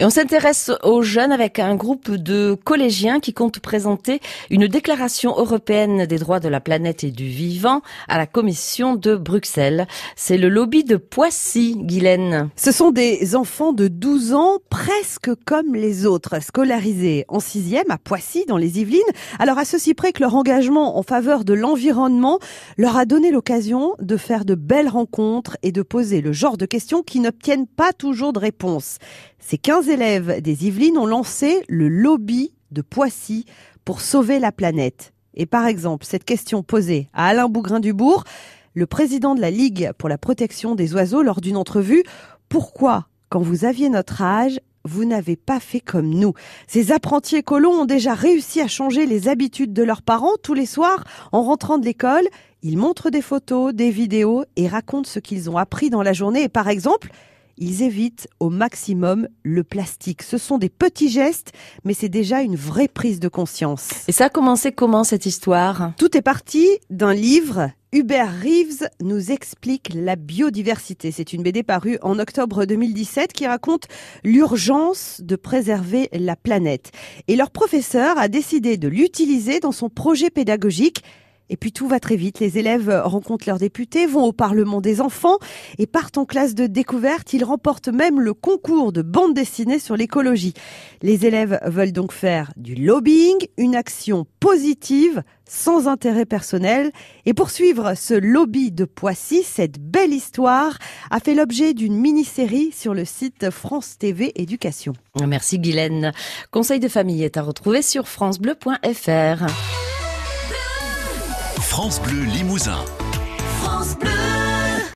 Et on s'intéresse aux jeunes avec un groupe de collégiens qui compte présenter une déclaration européenne des droits de la planète et du vivant à la Commission de Bruxelles. C'est le lobby de Poissy, Guylaine. Ce sont des enfants de 12 ans, presque comme les autres, scolarisés en sixième à Poissy, dans les Yvelines. Alors à ceci près que leur engagement en faveur de l'environnement leur a donné l'occasion de faire de belles rencontres et de poser le genre de questions qui n'obtiennent pas toujours de réponse. Ces 15 élèves des Yvelines ont lancé le lobby de Poissy pour sauver la planète. Et par exemple, cette question posée à Alain Bougrain-Dubourg, le président de la Ligue pour la protection des oiseaux lors d'une entrevue, pourquoi, quand vous aviez notre âge, vous n'avez pas fait comme nous? Ces apprentis écolos ont déjà réussi à changer les habitudes de leurs parents tous les soirs en rentrant de l'école. Ils montrent des photos, des vidéos et racontent ce qu'ils ont appris dans la journée. Et par exemple, ils évitent au maximum le plastique. Ce sont des petits gestes, mais c'est déjà une vraie prise de conscience. Et ça a commencé comment cette histoire? Tout est parti d'un livre Hubert Reeves nous explique la biodiversité. C'est une BD parue en octobre 2017 qui raconte l'urgence de préserver la planète. Et leur professeur a décidé de l'utiliser dans son projet pédagogique et puis tout va très vite. Les élèves rencontrent leurs députés, vont au Parlement des enfants et partent en classe de découverte. Ils remportent même le concours de bande dessinée sur l'écologie. Les élèves veulent donc faire du lobbying, une action positive sans intérêt personnel. Et pour suivre ce lobby de Poissy, cette belle histoire a fait l'objet d'une mini-série sur le site France TV Éducation. Merci Guylaine. Conseil de famille est à retrouver sur francebleu.fr. France Bleu Limousin. France Bleu